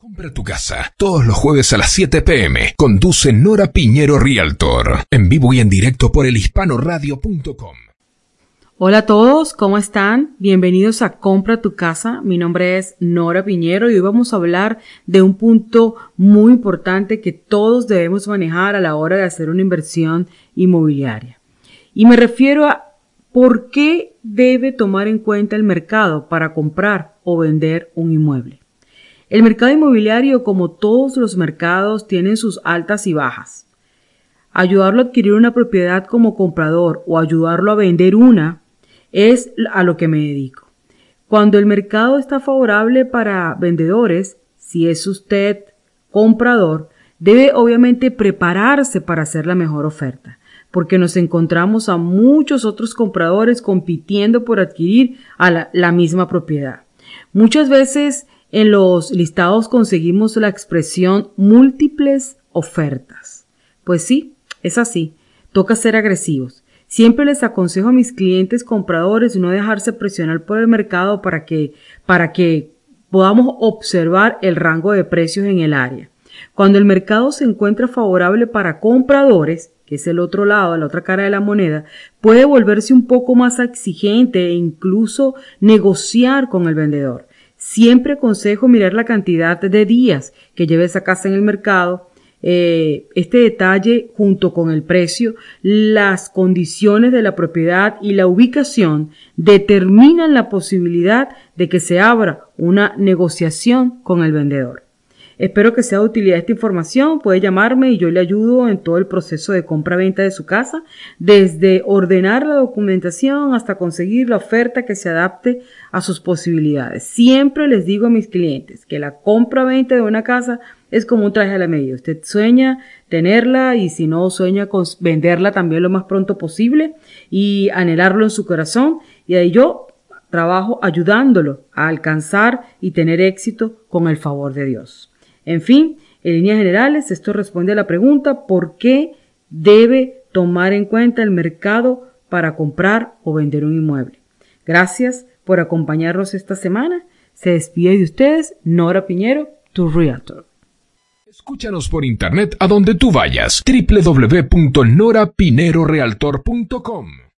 Compra tu casa todos los jueves a las 7 pm. Conduce Nora Piñero Realtor. En vivo y en directo por elhispanoradio.com. Hola a todos, ¿cómo están? Bienvenidos a Compra tu casa. Mi nombre es Nora Piñero y hoy vamos a hablar de un punto muy importante que todos debemos manejar a la hora de hacer una inversión inmobiliaria. Y me refiero a por qué debe tomar en cuenta el mercado para comprar o vender un inmueble. El mercado inmobiliario, como todos los mercados, tiene sus altas y bajas. Ayudarlo a adquirir una propiedad como comprador o ayudarlo a vender una es a lo que me dedico. Cuando el mercado está favorable para vendedores, si es usted comprador, debe obviamente prepararse para hacer la mejor oferta, porque nos encontramos a muchos otros compradores compitiendo por adquirir a la, la misma propiedad. Muchas veces en los listados conseguimos la expresión múltiples ofertas. Pues sí, es así. Toca ser agresivos. Siempre les aconsejo a mis clientes compradores no dejarse presionar por el mercado para que, para que podamos observar el rango de precios en el área. Cuando el mercado se encuentra favorable para compradores, que es el otro lado, la otra cara de la moneda, puede volverse un poco más exigente e incluso negociar con el vendedor. Siempre aconsejo mirar la cantidad de días que lleve esa casa en el mercado. Eh, este detalle junto con el precio, las condiciones de la propiedad y la ubicación determinan la posibilidad de que se abra una negociación con el vendedor. Espero que sea de utilidad esta información. Puede llamarme y yo le ayudo en todo el proceso de compra-venta de su casa, desde ordenar la documentación hasta conseguir la oferta que se adapte a sus posibilidades. Siempre les digo a mis clientes que la compra-venta de una casa es como un traje a la medida. Usted sueña tenerla y si no sueña con venderla también lo más pronto posible y anhelarlo en su corazón. Y ahí yo trabajo ayudándolo a alcanzar y tener éxito con el favor de Dios. En fin, en líneas generales, esto responde a la pregunta ¿por qué debe tomar en cuenta el mercado para comprar o vender un inmueble? Gracias por acompañarnos esta semana. Se despide de ustedes Nora Piñero, tu Realtor. Escúchanos por internet a donde tú vayas www.norapinerorealtor.com